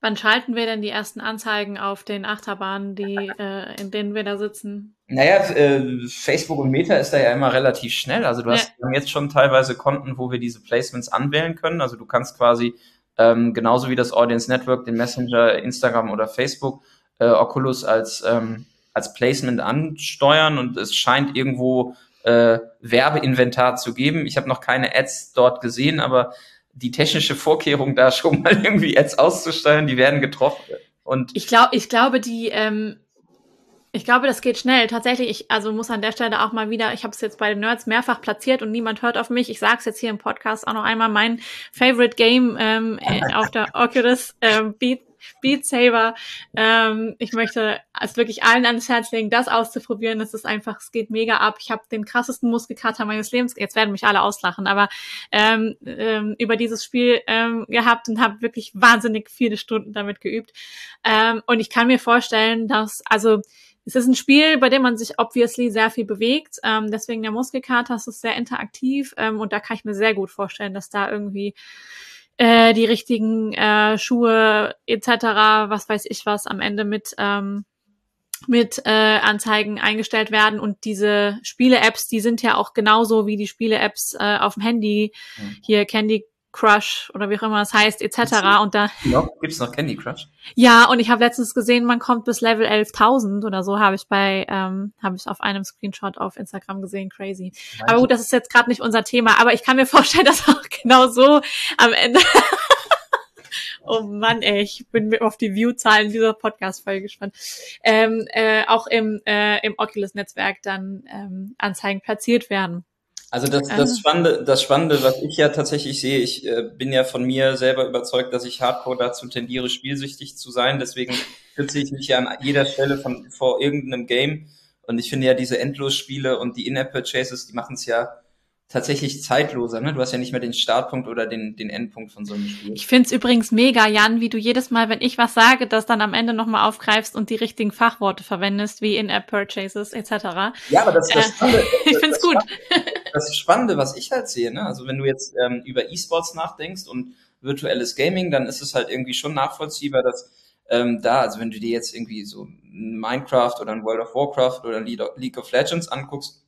Wann schalten wir denn die ersten Anzeigen auf den Achterbahnen, die, äh, in denen wir da sitzen? Naja, äh, Facebook und Meta ist da ja immer relativ schnell. Also du hast ja. jetzt schon teilweise Konten, wo wir diese Placements anwählen können. Also du kannst quasi ähm, genauso wie das Audience Network, den Messenger, Instagram oder Facebook, äh, Oculus als, ähm, als Placement ansteuern und es scheint irgendwo äh, Werbeinventar zu geben. Ich habe noch keine Ads dort gesehen, aber die technische Vorkehrung, da schon mal irgendwie Ads auszusteuern, die werden getroffen. Und ich glaube, ich glaube, die, ähm, ich glaube, das geht schnell. Tatsächlich, ich also muss an der Stelle auch mal wieder, ich habe es jetzt bei den Nerds mehrfach platziert und niemand hört auf mich. Ich sage es jetzt hier im Podcast auch noch einmal. Mein Favorite Game ähm, äh, auf der Oculus ähm, Beat Beat Saber. Ähm, ich möchte es wirklich allen ans Herz legen, das auszuprobieren. Es ist einfach, es geht mega ab. Ich habe den krassesten Muskelkater meines Lebens. Jetzt werden mich alle auslachen, aber ähm, ähm, über dieses Spiel ähm, gehabt und habe wirklich wahnsinnig viele Stunden damit geübt. Ähm, und ich kann mir vorstellen, dass also es ist ein Spiel, bei dem man sich obviously sehr viel bewegt. Ähm, deswegen der Muskelkater es ist sehr interaktiv ähm, und da kann ich mir sehr gut vorstellen, dass da irgendwie äh, die richtigen äh, Schuhe etc., was weiß ich was, am Ende mit ähm, mit äh, Anzeigen eingestellt werden und diese Spiele-Apps, die sind ja auch genauso wie die Spiele-Apps äh, auf dem Handy. Mhm. Hier Candy Crush oder wie auch immer es heißt, etc. Und da noch, gibt's noch Candy Crush? Ja, und ich habe letztens gesehen, man kommt bis Level 11.000 oder so, habe ich bei, ähm, habe ich auf einem Screenshot auf Instagram gesehen, crazy. Meinst aber gut, das ist jetzt gerade nicht unser Thema, aber ich kann mir vorstellen, dass auch genau so am Ende Oh Mann, ey, ich bin auf die View-Zahlen dieser Podcast-Folge gespannt. Ähm, äh, auch im, äh, im Oculus-Netzwerk dann ähm, Anzeigen platziert werden. Also das, das ah. Spannende, das Spannende, was ich ja tatsächlich sehe, ich äh, bin ja von mir selber überzeugt, dass ich Hardcore dazu tendiere, spielsüchtig zu sein. Deswegen sitze ich mich ja an jeder Stelle von vor irgendeinem Game. Und ich finde ja diese Endlosspiele und die In-App-Purchases, die machen es ja tatsächlich zeitloser. Ne? Du hast ja nicht mehr den Startpunkt oder den, den Endpunkt von so einem Spiel. Ich find's übrigens mega, Jan, wie du jedes Mal, wenn ich was sage, das dann am Ende nochmal aufgreifst und die richtigen Fachworte verwendest, wie In-App-Purchases etc. Ja, aber das, das, äh, Spannende, ich find's das gut. Spannende, das Spannende, was ich halt sehe, ne? also wenn du jetzt ähm, über E-Sports nachdenkst und virtuelles Gaming, dann ist es halt irgendwie schon nachvollziehbar, dass ähm, da, also wenn du dir jetzt irgendwie so Minecraft oder ein World of Warcraft oder League of Legends anguckst,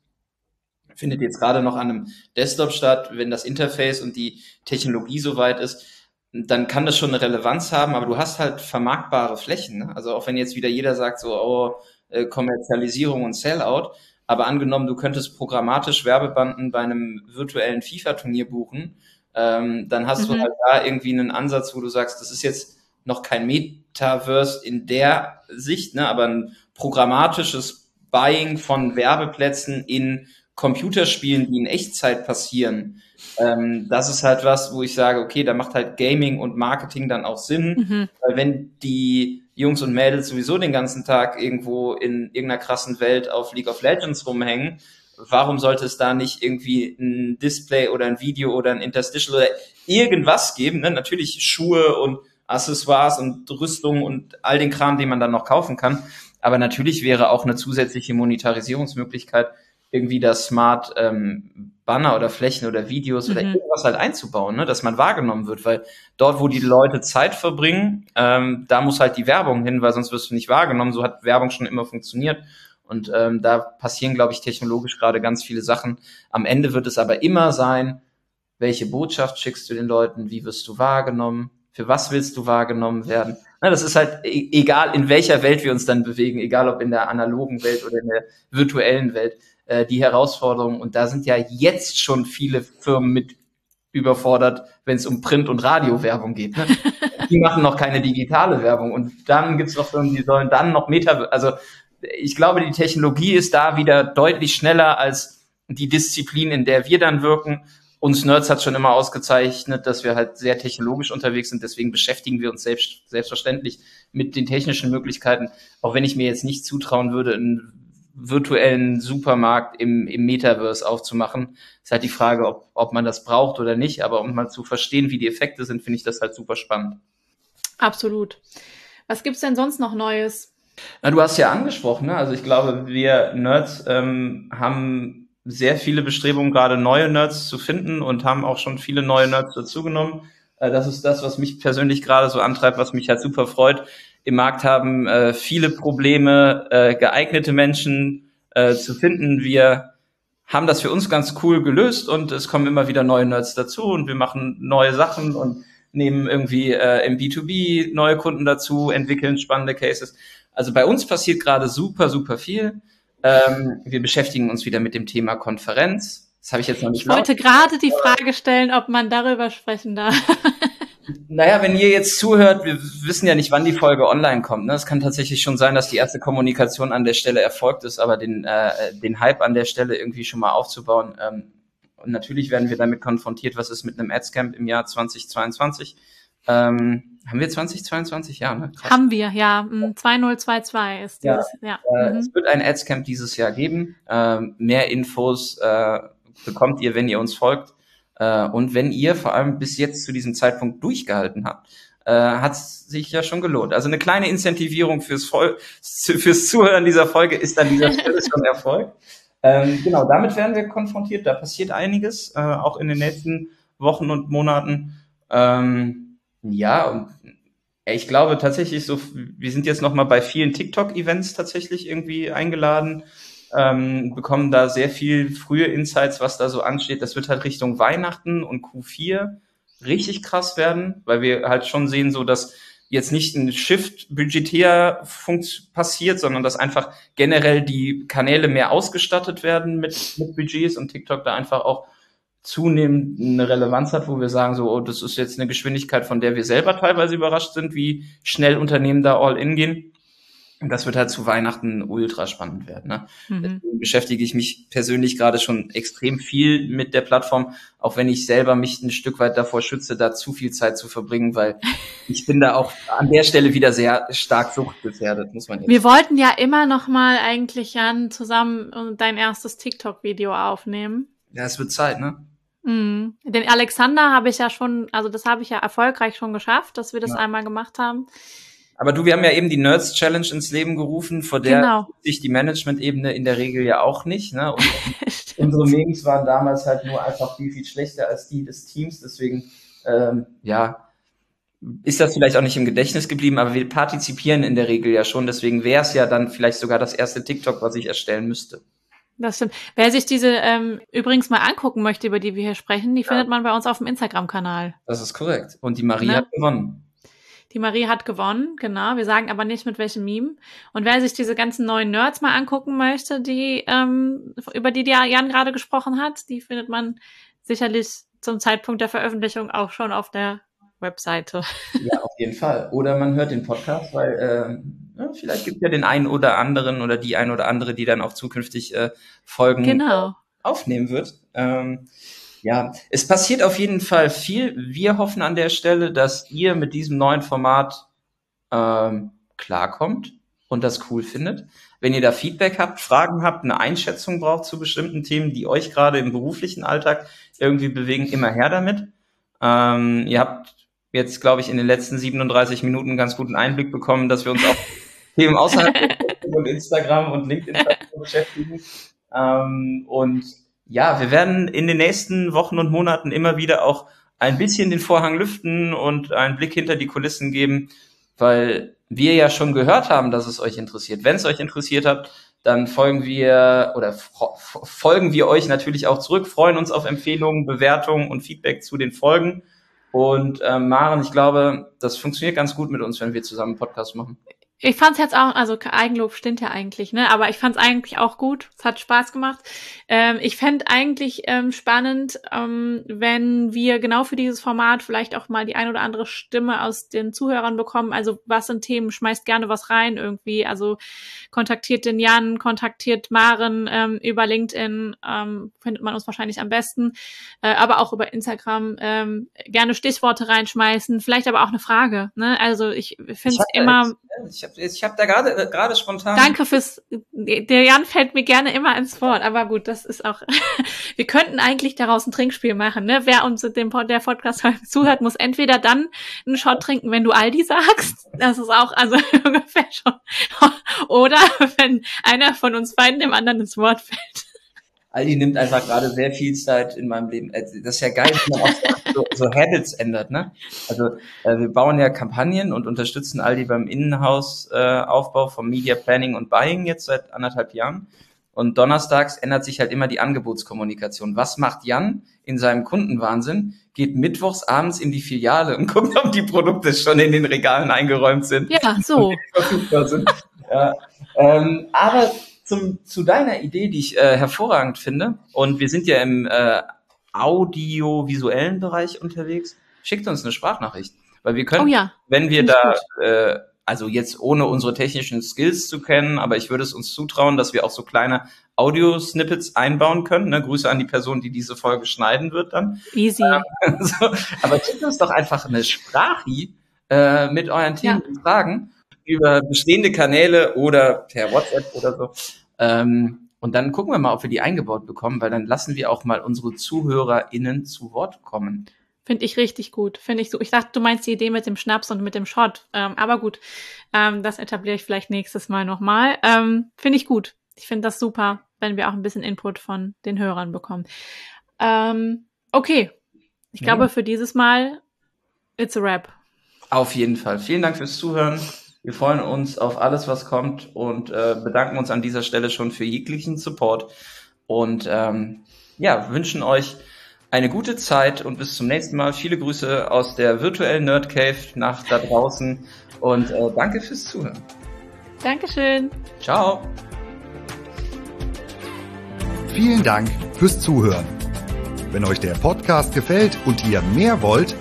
findet jetzt gerade noch an einem Desktop statt. Wenn das Interface und die Technologie soweit ist, dann kann das schon eine Relevanz haben, aber du hast halt vermarktbare Flächen. Ne? Also auch wenn jetzt wieder jeder sagt, so, oh, äh, Kommerzialisierung und Sellout, aber angenommen, du könntest programmatisch Werbebanden bei einem virtuellen FIFA-Turnier buchen, ähm, dann hast mhm. du halt da irgendwie einen Ansatz, wo du sagst, das ist jetzt noch kein Metaverse in der Sicht, ne, aber ein programmatisches Buying von Werbeplätzen in Computerspielen, die in Echtzeit passieren, ähm, das ist halt was, wo ich sage, okay, da macht halt Gaming und Marketing dann auch Sinn, mhm. weil wenn die Jungs und Mädels sowieso den ganzen Tag irgendwo in irgendeiner krassen Welt auf League of Legends rumhängen, warum sollte es da nicht irgendwie ein Display oder ein Video oder ein Interstitial oder irgendwas geben? Ne? Natürlich Schuhe und Accessoires und Rüstung und all den Kram, den man dann noch kaufen kann. Aber natürlich wäre auch eine zusätzliche Monetarisierungsmöglichkeit, irgendwie das Smart ähm, Banner oder Flächen oder Videos mhm. oder irgendwas halt einzubauen, ne, dass man wahrgenommen wird, weil dort, wo die Leute Zeit verbringen, ähm, da muss halt die Werbung hin, weil sonst wirst du nicht wahrgenommen. So hat Werbung schon immer funktioniert. Und ähm, da passieren, glaube ich, technologisch gerade ganz viele Sachen. Am Ende wird es aber immer sein, welche Botschaft schickst du den Leuten, wie wirst du wahrgenommen, für was willst du wahrgenommen werden. Na, das ist halt e egal, in welcher Welt wir uns dann bewegen, egal ob in der analogen Welt oder in der virtuellen Welt. Äh, die Herausforderung. Und da sind ja jetzt schon viele Firmen mit überfordert, wenn es um Print- und Radiowerbung geht. Ne? Die machen noch keine digitale Werbung. Und dann gibt's noch Firmen, die sollen dann noch Meta, also ich glaube, die Technologie ist da wieder deutlich schneller als die Disziplin, in der wir dann wirken. Uns Nerds hat schon immer ausgezeichnet, dass wir halt sehr technologisch unterwegs sind. Deswegen beschäftigen wir uns selbst, selbstverständlich mit den technischen Möglichkeiten. Auch wenn ich mir jetzt nicht zutrauen würde, ein virtuellen Supermarkt im, im Metaverse aufzumachen. Ist halt die Frage, ob, ob man das braucht oder nicht. Aber um mal zu verstehen, wie die Effekte sind, finde ich das halt super spannend. Absolut. Was gibt's denn sonst noch Neues? Na, du hast ja angesprochen, ne? also ich glaube, wir Nerds ähm, haben sehr viele Bestrebungen, gerade neue Nerds zu finden und haben auch schon viele neue Nerds dazugenommen. Äh, das ist das, was mich persönlich gerade so antreibt, was mich halt super freut, im Markt haben äh, viele Probleme, äh, geeignete Menschen äh, zu finden. Wir haben das für uns ganz cool gelöst und es kommen immer wieder neue Nerds dazu und wir machen neue Sachen und nehmen irgendwie äh, im B2B neue Kunden dazu, entwickeln spannende Cases. Also bei uns passiert gerade super, super viel. Ähm, wir beschäftigen uns wieder mit dem Thema Konferenz. Das habe ich jetzt noch nicht. Ich wollte gerade die Frage stellen, ob man darüber sprechen darf. Naja, wenn ihr jetzt zuhört, wir wissen ja nicht, wann die Folge online kommt. Ne? Es kann tatsächlich schon sein, dass die erste Kommunikation an der Stelle erfolgt ist, aber den, äh, den Hype an der Stelle irgendwie schon mal aufzubauen. Ähm, und natürlich werden wir damit konfrontiert, was ist mit einem Adscamp im Jahr 2022. Ähm, haben wir 2022? Ja, ne? Krass. Haben wir, ja. 2022 mm, ist dieses, ja. ja. Äh, mhm. Es wird ein Adscamp dieses Jahr geben. Ähm, mehr Infos äh, bekommt ihr, wenn ihr uns folgt. Äh, und wenn ihr vor allem bis jetzt zu diesem Zeitpunkt durchgehalten habt, äh, hat sich ja schon gelohnt. Also eine kleine Incentivierung fürs, Vol fürs Zuhören dieser Folge ist an dieser Stelle schon Erfolg. Ähm, genau, damit werden wir konfrontiert. Da passiert einiges, äh, auch in den nächsten Wochen und Monaten. Ähm, ja, und ich glaube tatsächlich so, wir sind jetzt noch mal bei vielen TikTok-Events tatsächlich irgendwie eingeladen, ähm, bekommen da sehr viel frühe Insights, was da so ansteht. Das wird halt Richtung Weihnachten und Q4 richtig krass werden, weil wir halt schon sehen, so dass jetzt nicht ein Shift budgetär passiert, sondern dass einfach generell die Kanäle mehr ausgestattet werden mit, mit Budgets und TikTok da einfach auch zunehmend eine Relevanz hat, wo wir sagen, so, oh, das ist jetzt eine Geschwindigkeit, von der wir selber teilweise überrascht sind, wie schnell Unternehmen da all in gehen. Und das wird halt zu Weihnachten ultra spannend werden. Ne? Mhm. Deswegen beschäftige ich mich persönlich gerade schon extrem viel mit der Plattform, auch wenn ich selber mich ein Stück weit davor schütze, da zu viel Zeit zu verbringen, weil ich bin da auch an der Stelle wieder sehr stark suchtgefährdet, muss man jetzt Wir wollten ja immer noch mal eigentlich, Jan, zusammen dein erstes TikTok-Video aufnehmen. Ja, es wird Zeit, ne? Mhm. Den Alexander habe ich ja schon, also das habe ich ja erfolgreich schon geschafft, dass wir das ja. einmal gemacht haben. Aber du, wir haben ja eben die Nerds Challenge ins Leben gerufen, vor der genau. sich die Management-Ebene in der Regel ja auch nicht. Ne? Und unsere Memes waren damals halt nur einfach viel, viel schlechter als die des Teams. Deswegen, ähm, ja, ist das vielleicht auch nicht im Gedächtnis geblieben, aber wir partizipieren in der Regel ja schon. Deswegen wäre es ja dann vielleicht sogar das erste TikTok, was ich erstellen müsste. Das stimmt. Wer sich diese ähm, übrigens mal angucken möchte, über die wir hier sprechen, die ja. findet man bei uns auf dem Instagram-Kanal. Das ist korrekt. Und die Marie ne? hat gewonnen. Die Marie hat gewonnen, genau. Wir sagen aber nicht mit welchem Meme. Und wer sich diese ganzen neuen Nerds mal angucken möchte, die ähm, über die, die Jan gerade gesprochen hat, die findet man sicherlich zum Zeitpunkt der Veröffentlichung auch schon auf der Webseite. Ja, auf jeden Fall. Oder man hört den Podcast, weil äh, ja, vielleicht gibt es ja den einen oder anderen oder die ein oder andere, die dann auch zukünftig äh, Folgen genau. aufnehmen wird. Ähm, ja, es passiert auf jeden Fall viel. Wir hoffen an der Stelle, dass ihr mit diesem neuen Format ähm, klarkommt und das cool findet. Wenn ihr da Feedback habt, Fragen habt, eine Einschätzung braucht zu bestimmten Themen, die euch gerade im beruflichen Alltag irgendwie bewegen, immer her damit. Ähm, ihr habt jetzt, glaube ich, in den letzten 37 Minuten einen ganz guten Einblick bekommen, dass wir uns auch Themen außerhalb von Instagram und LinkedIn beschäftigen. Ähm, und ja, wir werden in den nächsten Wochen und Monaten immer wieder auch ein bisschen den Vorhang lüften und einen Blick hinter die Kulissen geben, weil wir ja schon gehört haben, dass es euch interessiert. Wenn es euch interessiert habt, dann folgen wir oder folgen wir euch natürlich auch zurück, freuen uns auf Empfehlungen, Bewertungen und Feedback zu den Folgen. Und äh, Maren, ich glaube, das funktioniert ganz gut mit uns, wenn wir zusammen einen Podcast machen. Ich fand's jetzt auch, also Eigenlob stimmt ja eigentlich, ne? Aber ich fand's eigentlich auch gut. Es hat Spaß gemacht. Ähm, ich fände eigentlich ähm, spannend, ähm, wenn wir genau für dieses Format vielleicht auch mal die ein oder andere Stimme aus den Zuhörern bekommen. Also was sind Themen? Schmeißt gerne was rein irgendwie. Also kontaktiert den Jan, kontaktiert Maren ähm, über LinkedIn, ähm, findet man uns wahrscheinlich am besten. Äh, aber auch über Instagram. Ähm, gerne Stichworte reinschmeißen, vielleicht aber auch eine Frage. Ne? Also ich finde es immer. Ich habe ich hab da gerade äh, gerade spontan. Danke fürs. Der Jan fällt mir gerne immer ins Wort, aber gut, das ist auch. wir könnten eigentlich daraus ein Trinkspiel machen, ne? Wer uns dem der Podcast zuhört, muss entweder dann einen Shot trinken, wenn du Aldi sagst. Das ist auch also ungefähr schon. Oder wenn einer von uns beiden dem anderen ins Wort fällt. Aldi nimmt einfach gerade sehr viel Zeit in meinem Leben. Äh, das ist ja geil, wenn man auch so, so Habits ändert. Ne? Also äh, wir bauen ja Kampagnen und unterstützen Aldi beim Innenhausaufbau äh, vom Media Planning und Buying jetzt seit anderthalb Jahren. Und donnerstags ändert sich halt immer die Angebotskommunikation. Was macht Jan in seinem Kundenwahnsinn? Geht mittwochs abends in die Filiale und guckt, ob die Produkte schon in den Regalen eingeräumt sind. Ja, so. Ja. Ähm, aber zum, zu deiner Idee, die ich äh, hervorragend finde, und wir sind ja im äh, audiovisuellen Bereich unterwegs, schickt uns eine Sprachnachricht. Weil wir können, oh ja, wenn wir da, äh, also jetzt ohne unsere technischen Skills zu kennen, aber ich würde es uns zutrauen, dass wir auch so kleine Audio-Snippets einbauen können. Ne? Grüße an die Person, die diese Folge schneiden wird dann. Easy. Ähm, so, aber schickt uns doch einfach eine Sprachi äh, mit euren Themen ja. und Fragen über bestehende Kanäle oder per WhatsApp oder so. Ähm, und dann gucken wir mal, ob wir die eingebaut bekommen, weil dann lassen wir auch mal unsere ZuhörerInnen zu Wort kommen. Finde ich richtig gut. Finde ich so. Ich dachte, du meinst die Idee mit dem Schnaps und mit dem Shot. Ähm, aber gut, ähm, das etabliere ich vielleicht nächstes Mal nochmal. Ähm, finde ich gut. Ich finde das super, wenn wir auch ein bisschen Input von den Hörern bekommen. Ähm, okay. Ich ja. glaube, für dieses Mal, it's a wrap. Auf jeden Fall. Vielen Dank fürs Zuhören. Wir freuen uns auf alles, was kommt und äh, bedanken uns an dieser Stelle schon für jeglichen Support und ähm, ja, wünschen euch eine gute Zeit und bis zum nächsten Mal. Viele Grüße aus der virtuellen Nerd Cave nach da draußen und äh, danke fürs Zuhören. Dankeschön. Ciao. Vielen Dank fürs Zuhören. Wenn euch der Podcast gefällt und ihr mehr wollt,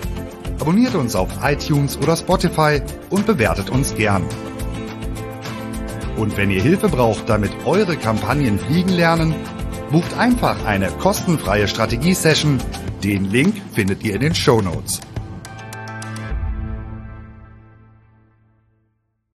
abonniert uns auf iTunes oder Spotify und bewertet uns gern. Und wenn ihr Hilfe braucht, damit eure Kampagnen fliegen lernen, Bucht einfach eine kostenfreie Strategie-Session. Den Link findet ihr in den Show Notes.